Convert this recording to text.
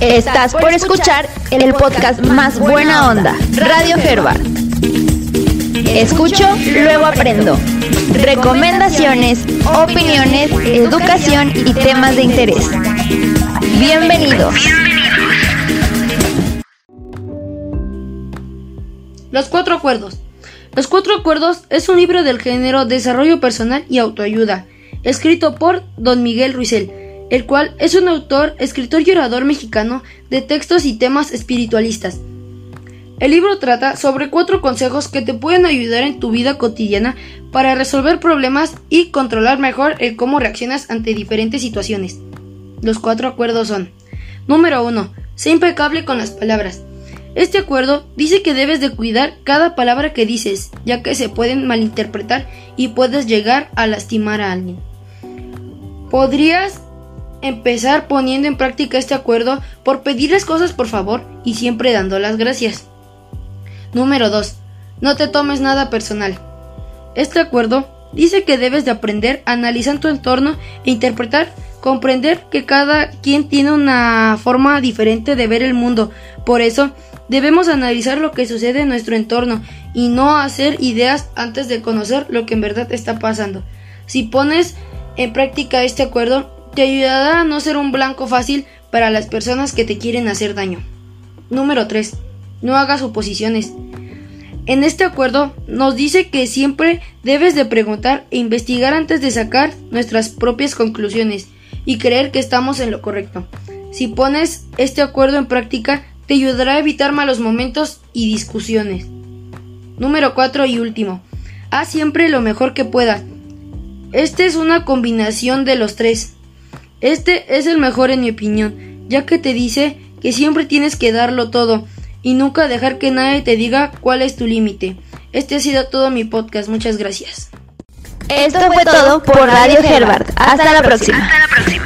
Estás por escuchar el podcast más buena onda, Radio Herbert. Escucho, luego aprendo. Recomendaciones, opiniones, educación y temas de interés. Bienvenidos. Los cuatro acuerdos. Los cuatro acuerdos es un libro del género Desarrollo Personal y Autoayuda, escrito por Don Miguel Ruisel el cual es un autor, escritor y orador mexicano de textos y temas espiritualistas. El libro trata sobre cuatro consejos que te pueden ayudar en tu vida cotidiana para resolver problemas y controlar mejor el cómo reaccionas ante diferentes situaciones. Los cuatro acuerdos son Número 1. Sé impecable con las palabras. Este acuerdo dice que debes de cuidar cada palabra que dices, ya que se pueden malinterpretar y puedes llegar a lastimar a alguien. Podrías empezar poniendo en práctica este acuerdo por pedirles cosas por favor y siempre dando las gracias. Número 2. No te tomes nada personal. Este acuerdo dice que debes de aprender a analizar tu entorno e interpretar, comprender que cada quien tiene una forma diferente de ver el mundo. Por eso, debemos analizar lo que sucede en nuestro entorno y no hacer ideas antes de conocer lo que en verdad está pasando. Si pones en práctica este acuerdo, te ayudará a no ser un blanco fácil para las personas que te quieren hacer daño. Número 3. No hagas suposiciones. En este acuerdo nos dice que siempre debes de preguntar e investigar antes de sacar nuestras propias conclusiones y creer que estamos en lo correcto. Si pones este acuerdo en práctica, te ayudará a evitar malos momentos y discusiones. Número 4 y último. Haz siempre lo mejor que puedas. Esta es una combinación de los tres. Este es el mejor en mi opinión, ya que te dice que siempre tienes que darlo todo y nunca dejar que nadie te diga cuál es tu límite. Este ha sido todo mi podcast, muchas gracias. Esto fue todo por Radio Herbert. Hasta la próxima. Hasta la próxima.